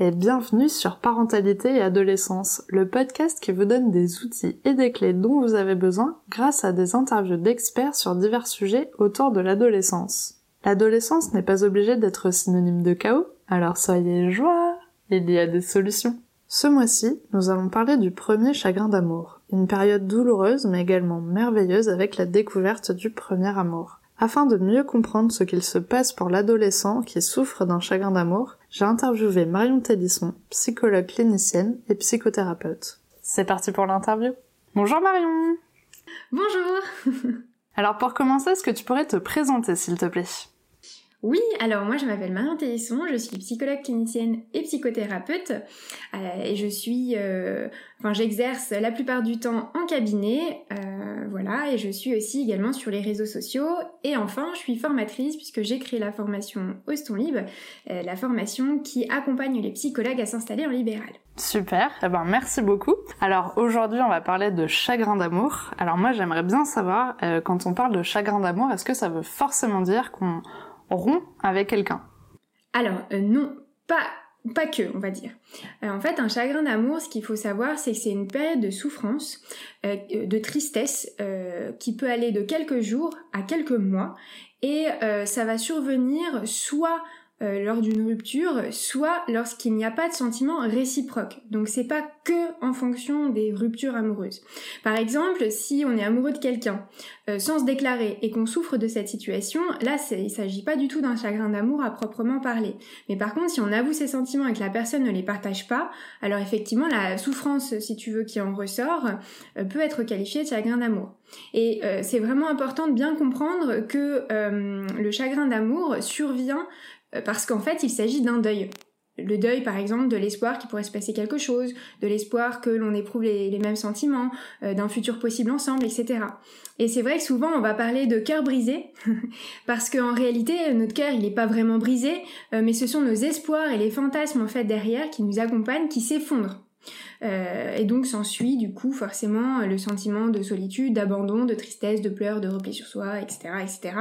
et bienvenue sur Parentalité et Adolescence, le podcast qui vous donne des outils et des clés dont vous avez besoin grâce à des interviews d'experts sur divers sujets autour de l'adolescence. L'adolescence n'est pas obligée d'être synonyme de chaos, alors soyez joie, il y a des solutions. Ce mois-ci, nous allons parler du premier chagrin d'amour, une période douloureuse mais également merveilleuse avec la découverte du premier amour. Afin de mieux comprendre ce qu'il se passe pour l'adolescent qui souffre d'un chagrin d'amour, j'ai interviewé Marion Télisson, psychologue clinicienne et psychothérapeute. C'est parti pour l'interview. Bonjour Marion Bonjour Alors pour commencer, est-ce que tu pourrais te présenter s'il te plaît? Oui, alors moi je m'appelle Marion Télisson, je suis psychologue clinicienne et psychothérapeute euh, et je suis, euh, enfin j'exerce la plupart du temps en cabinet, euh, voilà, et je suis aussi également sur les réseaux sociaux et enfin je suis formatrice puisque j'ai créé la formation Oston Libre, la formation qui accompagne les psychologues à s'installer en libéral. Super, eh ben merci beaucoup. Alors aujourd'hui on va parler de chagrin d'amour. Alors moi j'aimerais bien savoir, quand on parle de chagrin d'amour, est-ce que ça veut forcément dire qu'on rond avec quelqu'un Alors euh, non, pas que, on va dire. Euh, en fait, un chagrin d'amour, ce qu'il faut savoir, c'est que c'est une période de souffrance, euh, de tristesse, qui peut aller de quelques jours à quelques mois, et ça va survenir soit euh, lors d'une rupture, soit lorsqu'il n'y a pas de sentiment réciproque. Donc c'est pas que en fonction des ruptures amoureuses. Par exemple, si on est amoureux de quelqu'un euh, sans se déclarer et qu'on souffre de cette situation, là il s'agit pas du tout d'un chagrin d'amour à proprement parler. Mais par contre, si on avoue ses sentiments et que la personne ne les partage pas, alors effectivement la souffrance, si tu veux, qui en ressort, euh, peut être qualifiée de chagrin d'amour. Et c'est vraiment important de bien comprendre que le chagrin d'amour survient parce qu'en fait, il s'agit d'un deuil. Le deuil, par exemple, de l'espoir qu'il pourrait se passer quelque chose, de l'espoir que l'on éprouve les, mêmes sentiments, euh, d'un futur possible ensemble, etc. Et c'est vrai que souvent on va parler de cœur brisé, parce qu'en réalité notre cœur il n'est pas vraiment brisé, euh, mais ce sont nos espoirs et les fantasmes en fait derrière qui nous accompagnent qui s'effondrent. Euh, et donc s'ensuit du coup forcément le sentiment de solitude, d'abandon, de tristesse, de pleurs, de repli sur soi, etc. etc.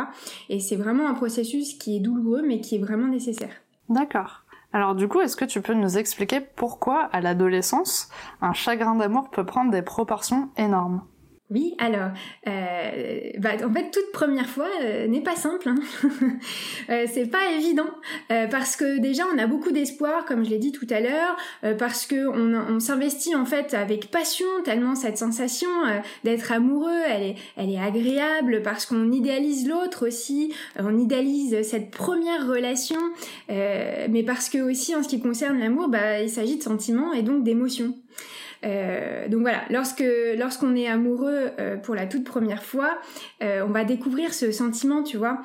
Et c'est vraiment un processus qui est douloureux mais qui est vraiment nécessaire. D'accord. Alors du coup, est-ce que tu peux nous expliquer pourquoi à l'adolescence, un chagrin d'amour peut prendre des proportions énormes? Oui, alors, euh, bah, en fait, toute première fois euh, n'est pas simple. Hein. euh, c'est pas évident euh, parce que déjà on a beaucoup d'espoir, comme je l'ai dit tout à l'heure, parce que on, s'investit en fait avec passion tellement cette sensation d'être amoureux, elle est, elle est agréable parce qu'on idéalise l'autre aussi, on idéalise cette première relation, mais parce que aussi en ce qui concerne l'amour, bah, il s'agit de sentiments et donc d'émotions. Euh, donc voilà, lorsque lorsqu'on est amoureux euh, pour la toute première fois, euh, on va découvrir ce sentiment, tu vois,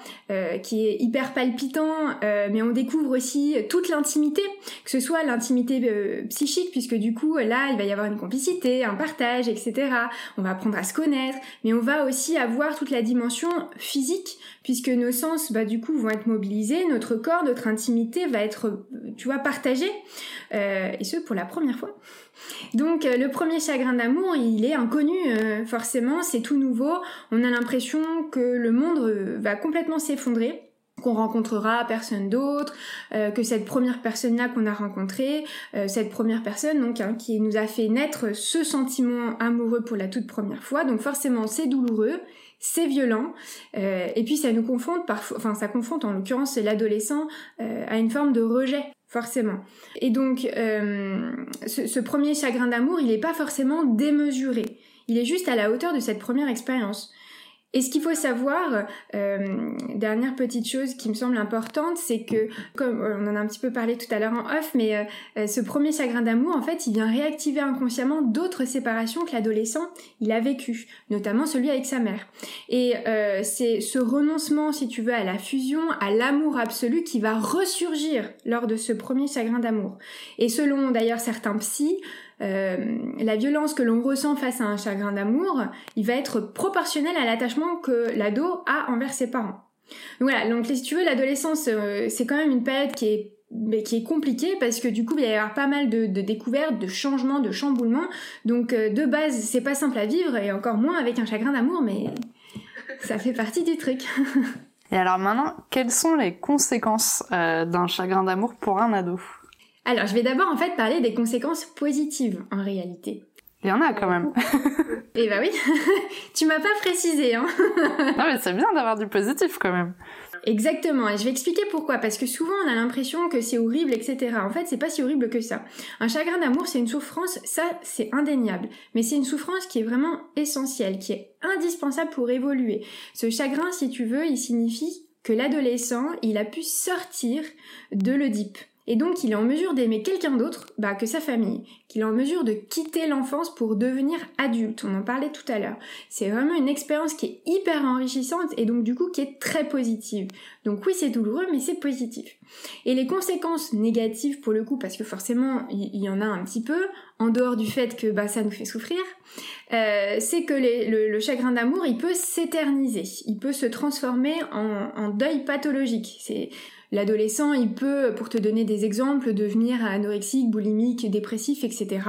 qui est hyper palpitant, mais on découvre aussi toute l'intimité, que ce soit l'intimité psychique, puisque du coup là, il va y avoir une complicité, un partage, etc. On va apprendre à se connaître, mais on va aussi avoir toute la dimension physique, puisque nos sens, bah du coup, vont être mobilisés, notre corps, notre intimité va être, tu vois, partagée, et ce pour la première fois. Donc euh, le premier chagrin d'amour, il est inconnu euh, forcément, c'est tout nouveau. On a l'impression que le monde euh, va complètement s'effondrer qu'on rencontrera personne d'autre, que cette première personne-là qu'on a rencontrée, cette première personne hein, qui nous a fait naître ce sentiment amoureux pour la toute première fois. Donc forcément c'est douloureux, c'est violent, et puis ça nous confronte enfin ça confronte en l'occurrence l'adolescent à une forme de rejet forcément. Et donc, euh, ce, premier chagrin d'amour, il n'est pas forcément démesuré. Il est juste à la hauteur de cette première expérience. Et ce qu'il faut savoir, euh, dernière petite chose qui me semble importante, c'est que, comme euh, on en a un petit peu parlé tout à l'heure en off, mais euh, euh, ce premier chagrin d'amour, en fait, il vient réactiver inconsciemment d'autres séparations que l'adolescent il a vécu, notamment celui avec sa mère. Et c'est ce renoncement, si tu veux, à la fusion, à l'amour absolu, qui va ressurgir lors de ce premier chagrin d'amour. Et selon d'ailleurs certains psys, euh, la violence que l'on ressent face à un chagrin d'amour, il va être proportionnel à l'attachement que l'ado a envers ses parents. Donc voilà, donc si tu veux, l'adolescence, euh, c'est quand même une période qui est mais qui est compliquée parce que du coup il va y avoir pas mal de, découvertes, de changements, de chamboulements. Donc euh, de base c'est pas simple à vivre et encore moins avec un chagrin d'amour, mais ça fait partie du truc. et alors maintenant, quelles sont les conséquences d'un chagrin d'amour pour un ado? Alors, je vais d'abord en fait parler des conséquences positives en réalité. Il y en a quand même. Eh bah oui, tu m'as pas précisé, hein. non mais c'est bien d'avoir du positif quand même. Exactement, et je vais expliquer pourquoi, parce que souvent on a l'impression que c'est horrible, etc. En fait, c'est pas si horrible que ça. Un chagrin d'amour, c'est une souffrance, ça c'est indéniable, mais c'est une souffrance qui est vraiment essentielle, qui est indispensable pour évoluer. Ce chagrin, si tu veux, il signifie que l'adolescent, il a pu sortir de l'Oedipe. Et donc, il est en mesure d'aimer quelqu'un d'autre bah, que sa famille, qu'il est en mesure de quitter l'enfance pour devenir adulte. On en parlait tout à l'heure. C'est vraiment une expérience qui est hyper enrichissante et donc du coup qui est très positive. Donc oui, c'est douloureux, mais c'est positif. Et les conséquences négatives pour le coup, parce que forcément, il y, en a un petit peu, en dehors du fait que bah, ça nous fait souffrir, euh, c'est que le, chagrin d'amour, il peut s'éterniser, il peut se transformer en, deuil pathologique. L'adolescent, il peut, pour te donner des exemples, devenir anorexique, boulimique, dépressif, etc.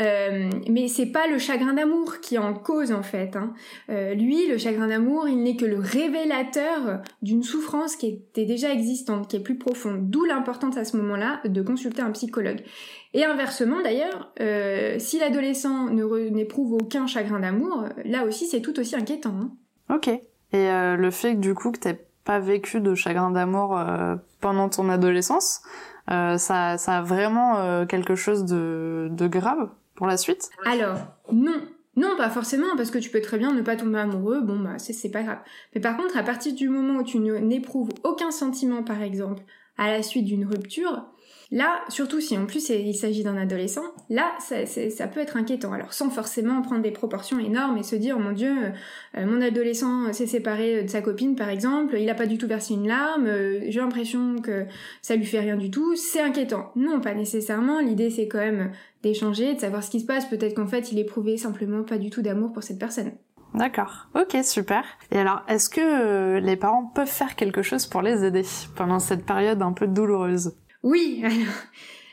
Euh, mais c'est pas le chagrin d'amour qui est en cause en fait. Hein. Euh, lui, le chagrin d'amour, il n'est que le révélateur d'une souffrance qui était déjà existante, qui est plus profonde. D'où l'importance à ce moment-là de consulter un psychologue. Et inversement d'ailleurs, euh, si l'adolescent n'éprouve aucun chagrin d'amour, là aussi c'est tout aussi inquiétant. Hein. Ok. Et euh, le fait que du coup que t'aies pas vécu de chagrin d'amour euh, pendant ton adolescence, euh, ça, ça a vraiment euh, quelque chose de, de grave pour la suite Alors, non. Non, pas forcément, parce que tu peux très bien ne pas tomber amoureux, bon bah c'est pas grave. Mais par contre, à partir du moment où tu n'éprouves aucun sentiment, par exemple, à la suite d'une rupture, Là, surtout si en plus il s'agit d'un adolescent, là, ça, peut être inquiétant. Alors sans forcément prendre des proportions énormes et se dire, mon Dieu, euh, mon adolescent s'est séparé de sa copine par exemple, il a pas du tout versé une larme, euh, j'ai l'impression que ça lui fait rien du tout, c'est inquiétant. Non, pas nécessairement. L'idée c'est quand même d'échanger, de savoir ce qui se passe. Peut-être qu'en fait il éprouvait simplement pas du tout d'amour pour cette personne. D'accord. Ok, super. Et alors, est-ce que euh, les parents peuvent faire quelque chose pour les aider pendant cette période un peu douloureuse? Oui, alors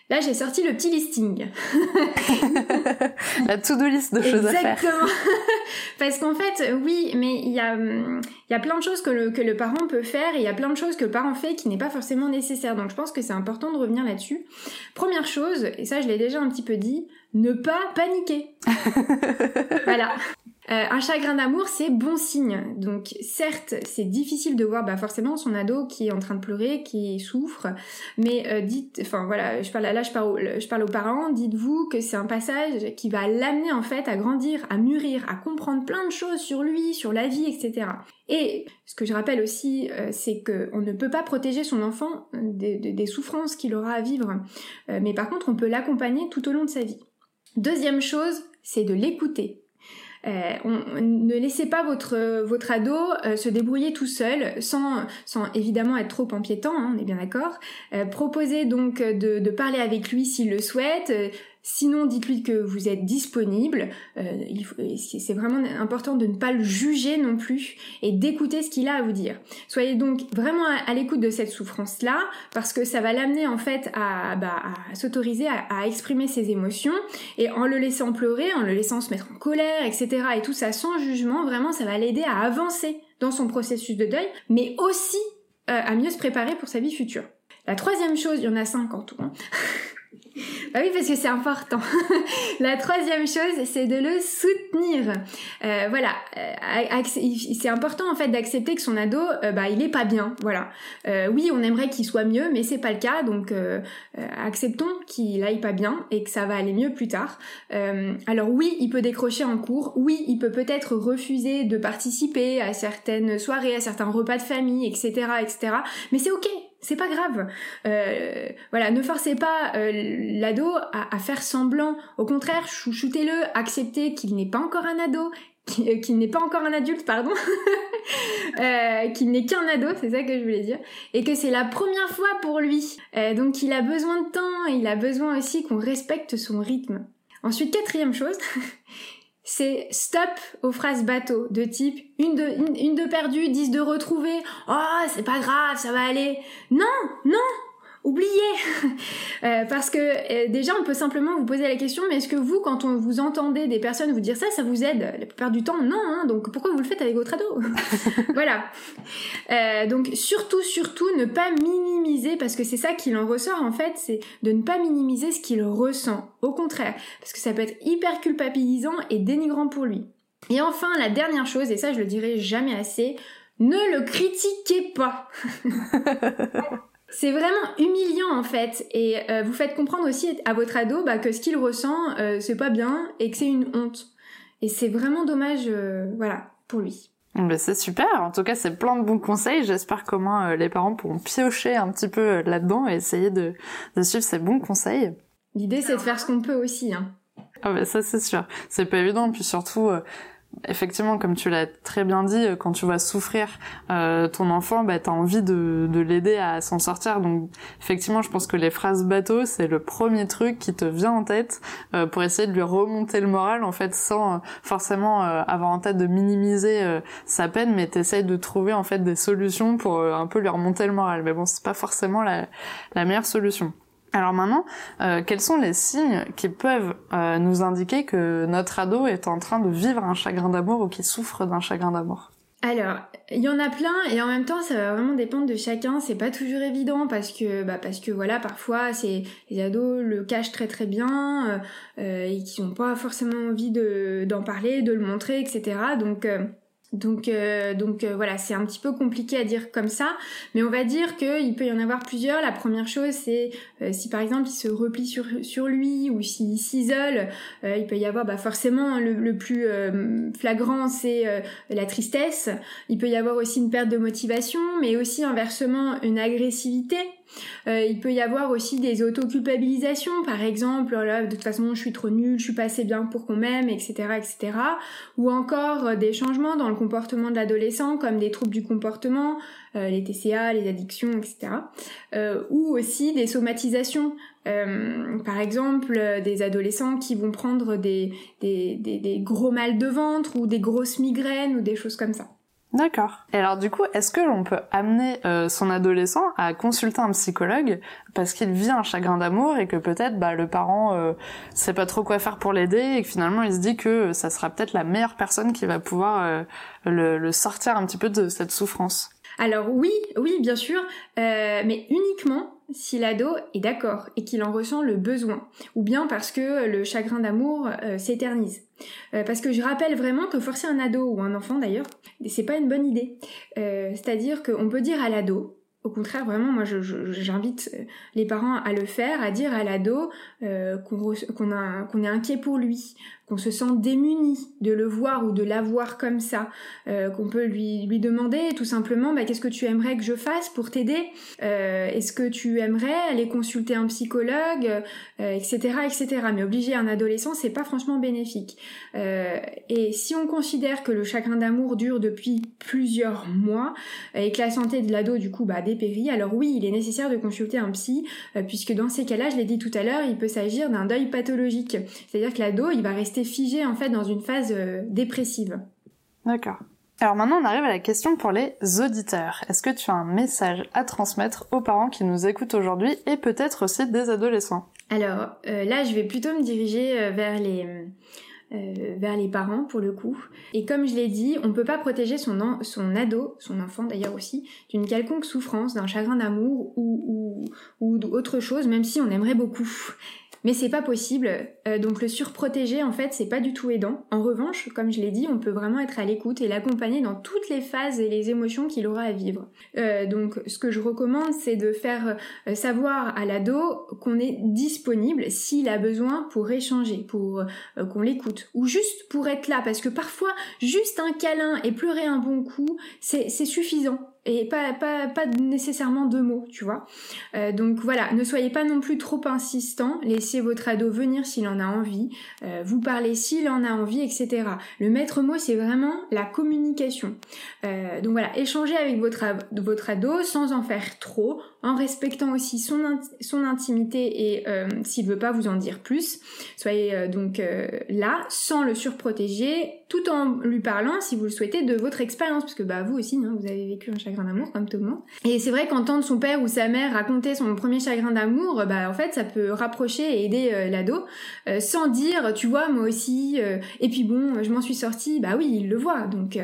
là j'ai sorti le petit listing. La to-do list de choses à faire. Exactement. Parce qu'en fait, oui, mais il y a, y a plein de choses que le, que le parent peut faire et il y a plein de choses que le parent fait qui n'est pas forcément nécessaire. Donc je pense que c'est important de revenir là-dessus. Première chose, et ça je l'ai déjà un petit peu dit, ne pas paniquer. voilà. Euh, un chagrin d'amour, c'est bon signe. Donc certes, c'est difficile de voir bah, forcément son ado qui est en train de pleurer, qui souffre, mais euh, dites, enfin voilà, je parle là, je parle, je parle aux parents, dites-vous que c'est un passage qui va l'amener en fait à grandir, à mûrir, à comprendre plein de choses sur lui, sur la vie, etc. Et ce que je rappelle aussi, euh, c'est qu'on ne peut pas protéger son enfant des, des souffrances qu'il aura à vivre, mais par contre, on peut l'accompagner tout au long de sa vie. Deuxième chose, c'est de l'écouter. Euh, ne laissez pas votre votre ado euh, se débrouiller tout seul, sans sans évidemment être trop empiétant, hein, on est bien d'accord. Euh, proposez donc de parler avec lui s'il le souhaite. Sinon, dites-lui que vous êtes disponible. Euh, c'est vraiment important de ne pas le juger non plus et d'écouter ce qu'il a à vous dire. Soyez donc vraiment à, l'écoute de cette souffrance-là parce que ça va l'amener en fait à, bah, à s'autoriser à, à, exprimer ses émotions et en le laissant pleurer, en le laissant se mettre en colère, etc. et tout ça sans jugement, vraiment ça va l'aider à avancer dans son processus de deuil, mais aussi euh, à mieux se préparer pour sa vie future. La troisième chose, il y en a cinq en tout. Hein. Bah oui, parce que c'est important. la troisième chose, c'est de le soutenir. Euh, voilà, euh, c'est important en fait d'accepter que son ado, euh, bah, il est pas bien. Voilà. Oui, on aimerait qu'il soit mieux, mais c'est pas le cas. Donc, acceptons qu'il aille pas bien et que ça va aller mieux plus tard. alors oui, il peut décrocher en cours. Oui, il peut peut-être refuser de participer à certaines soirées, à certains repas de famille, etc., etc. Mais c'est ok c'est pas grave. Euh, voilà, ne forcez pas euh, l'ado à, faire semblant. Au contraire, chouchoutez-le, acceptez qu'il n'est pas encore un ado, qu'il euh, n'est pas encore un adulte, pardon, qu'il n'est qu'un ado, c'est ça que je voulais dire, et que c'est la première fois pour lui. donc il a besoin de temps, il a besoin aussi qu'on respecte son rythme. Ensuite, quatrième chose, c'est stop aux phrases bateau de type une de, une, de perdue, dix de retrouvée. Oh, c'est pas grave, ça va aller. Non, non, oubliez euh, Parce que euh, déjà, on peut simplement vous poser la question, mais est-ce que vous, quand on vous entendez des personnes vous dire ça, ça vous aide La plupart du temps, non. Hein, donc pourquoi vous le faites avec votre ado? Voilà. Euh, donc surtout, surtout, ne pas minimiser, parce que c'est ça qu'il en ressort en fait, c'est de ne pas minimiser ce qu'il ressent. Au contraire, parce que ça peut être hyper culpabilisant et dénigrant pour lui. Et enfin, la dernière chose, et ça je le dirai jamais assez, ne le critiquez pas. C'est vraiment humiliant en fait, et euh, vous faites comprendre aussi à votre ado bah, que ce qu'il ressent, euh, c'est pas bien et que c'est une honte. Et c'est vraiment dommage, euh, voilà, pour lui. Ben c'est super, en tout cas c'est plein de bons conseils, j'espère comment les parents pourront piocher un petit peu là-dedans et essayer de, de suivre ces bons conseils. L'idée c'est de faire ce qu'on peut aussi. Hein. Ah ben ça c'est sûr, c'est pas évident, puis surtout effectivement, comme tu l'as très bien dit, quand tu vois souffrir euh, ton enfant, bah, tu envie de, de l'aider à s'en sortir. Donc, effectivement, je pense que les phrases bateau, c'est le premier truc qui te vient en tête euh, pour essayer de lui remonter le moral, en fait, sans euh, forcément euh, avoir en tête de minimiser euh, sa peine, mais t'essayes de trouver en fait des solutions pour un peu lui remonter le moral. Mais bon, c'est pas forcément la meilleure solution. Alors maintenant, euh, quels sont les signes qui peuvent euh, nous indiquer que notre ado est en train de vivre un chagrin d'amour ou qu'il souffre d'un chagrin d'amour? Alors, il y en a plein et en même temps, ça va vraiment dépendre de chacun. C'est pas toujours évident parce que, bah, parce que voilà, parfois, c'est les ados le cachent très très bien euh, et qui n'ont pas forcément envie de d'en parler, de le montrer, etc. Donc donc, euh, donc euh, voilà, c'est un petit peu compliqué à dire comme ça, mais on va dire qu'il peut y en avoir plusieurs. La première chose, c'est euh, si par exemple il se replie sur, lui ou s'il s'isole, il peut y avoir bah, forcément le, plus flagrant, c'est la tristesse. Il peut y avoir aussi une perte de motivation, mais aussi inversement une agressivité. Il peut y avoir aussi des auto-culpabilisations, par exemple, là, de toute façon, je suis trop nulle, je suis pas assez bien pour qu'on m'aime, etc., etc. Ou encore des changements dans le comportement de l'adolescent, comme des troubles du comportement, euh, les TCA, les addictions, etc. ou aussi des somatisations, par exemple, des adolescents qui vont prendre des, des, des, gros mal de ventre ou des grosses migraines ou des choses comme ça. D'accord. Et alors du coup, est-ce que l'on peut amener euh, son adolescent à consulter un psychologue parce qu'il vit un chagrin d'amour et que peut-être bah, le parent euh, sait pas trop quoi faire pour l'aider et que finalement il se dit que ça sera peut-être la meilleure personne qui va pouvoir euh, le, le, sortir un petit peu de cette souffrance? Alors oui, oui bien sûr, euh, mais uniquement si l'ado est d'accord et qu'il en ressent le besoin, ou bien parce que le chagrin d'amour euh, s'éternise. Euh, parce que je rappelle vraiment que forcer un ado ou un enfant d'ailleurs, c'est pas une bonne idée. Euh, c'est-à-dire qu'on peut dire à l'ado, au contraire, vraiment, moi, j'invite les parents à le faire, à dire à l'ado qu'on est inquiet pour lui, qu'on se sent démuni de le voir ou de la voir comme ça, euh, qu'on peut lui, lui demander tout simplement bah, qu'est-ce que tu aimerais que je fasse pour t'aider? Euh, Est-ce que tu aimerais aller consulter un psychologue, etc., euh, etc. Mais obliger un adolescent, c'est pas franchement bénéfique. et si on considère que le chagrin d'amour dure depuis plusieurs mois et que la santé de l'ado du coup bah, dépérit, alors oui, il est nécessaire de consulter un psy, puisque dans ces cas-là, je l'ai dit tout à l'heure, il peut s'agir d'un deuil pathologique. C'est-à-dire que l'ado, il va rester figé en fait dans une phase euh, dépressive. D'accord. Alors maintenant, on arrive à la question pour les auditeurs. Est-ce que tu as un message à transmettre aux parents qui nous écoutent aujourd'hui et peut-être aussi des adolescents? Alors euh, là, je vais plutôt me diriger euh, vers les vers les parents pour le coup. Et comme je l'ai dit, on peut pas protéger son, son ado, son enfant d'ailleurs aussi, d'une quelconque souffrance, d'un chagrin d'amour ou, ou, ou autre chose, même si on aimerait beaucoup mais c'est pas possible. Euh, donc le surprotéger, en fait, c'est pas du tout aidant. En revanche, comme je l'ai dit, on peut vraiment être à l'écoute et l'accompagner dans toutes les phases et les émotions qu'il aura à vivre. Euh, donc ce que je recommande, c'est de faire euh, savoir à l'ado qu'on est disponible s'il a besoin pour échanger, pour qu'on l'écoute, ou juste pour être là, parce que parfois, juste un câlin et pleurer un bon coup, c'est suffisant et pas, nécessairement deux mots, tu vois. Euh, donc voilà, ne soyez pas non plus trop insistant, laissez votre ado venir s'il en a envie, euh, vous parlez s'il en a envie, etc. Le maître mot, c'est vraiment la communication. Euh, donc voilà, échangez avec votre, votre ado sans en faire trop, en respectant aussi son, intimité et s'il veut pas vous en dire plus. Soyez donc là, sans le surprotéger, tout en lui parlant, si vous le souhaitez, de votre expérience, parce que bah vous aussi, hein, vous avez vécu un chagrin d'amour comme tout le monde. Et c'est vrai qu'entendre son père ou sa mère raconter son premier chagrin d'amour, bah en fait ça peut rapprocher et aider euh, l'ado sans dire tu vois moi aussi et puis bon je m'en suis sortie, bah oui il le voit donc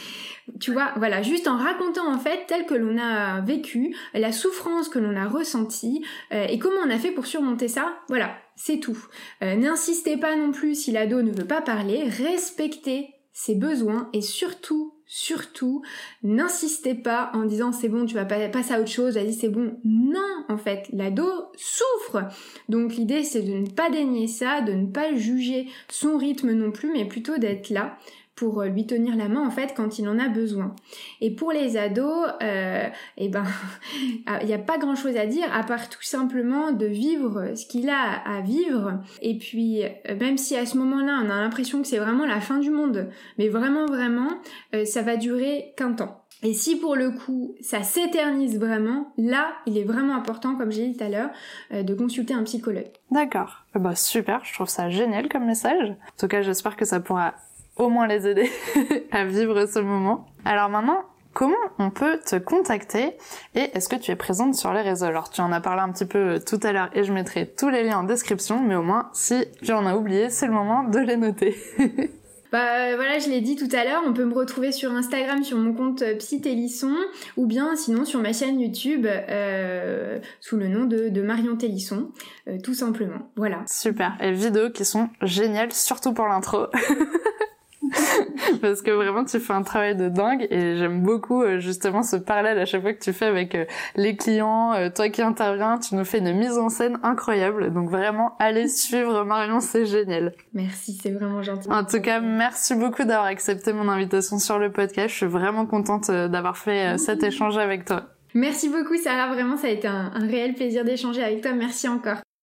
tu vois, voilà, juste en racontant en fait tel que l'on a vécu, la souffrance que l'on a ressentie et comment on a fait pour surmonter ça, voilà, c'est tout. N'insistez pas non plus si l'ado ne veut pas parler, respectez ses besoins et surtout, surtout, n'insistez pas en disant c'est bon, tu vas passer à autre chose, vas-y c'est bon. Non, en fait, l'ado souffre. Donc l'idée c'est de ne pas dénier ça, de ne pas juger son rythme non plus, mais plutôt d'être là pour euh, lui tenir la main en fait quand il en a besoin. Et pour les ados, euh, eh ben, ah, il n'y a pas grand chose à dire à part tout simplement de vivre ce qu'il a à vivre. Et puis, euh, même si à ce moment-là on a l'impression que c'est vraiment la fin du monde, mais vraiment vraiment, euh, ça va durer qu'un temps. Et si pour le coup ça s'éternise vraiment, là il est vraiment important, comme j'ai dit tout à l'heure, de consulter un psychologue. D'accord. Bah super, je trouve ça génial comme message. En tout cas j'espère que ça pourra au moins les aider à vivre ce moment. Alors maintenant, comment on peut te contacter et est-ce que tu es présente sur les réseaux? Alors tu en as parlé un petit peu tout à l'heure et je mettrai tous les liens en description, mais au moins si tu en as oublié, c'est le moment de les noter. Bah voilà, je l'ai dit tout à l'heure, on peut me retrouver sur Instagram sur mon compte euh, Psytélisson ou bien sinon sur ma chaîne YouTube euh, sous le nom de, de Marion Télisson, euh, tout simplement. Voilà. Super. Et vidéos qui sont géniales, surtout pour l'intro. parce que vraiment tu fais un travail de dingue et j'aime beaucoup euh, justement ce parallèle à chaque fois que tu fais avec euh, les clients, euh, toi qui interviens, tu nous fais une mise en scène incroyable. Donc vraiment allez suivre Marion, c'est génial. Merci, c'est vraiment gentil. En tout cas, merci beaucoup d'avoir accepté mon invitation sur le podcast. Je suis vraiment contente d'avoir fait cet échange avec toi. Merci beaucoup Sarah, vraiment ça a été un, un réel plaisir d'échanger avec toi. Merci encore.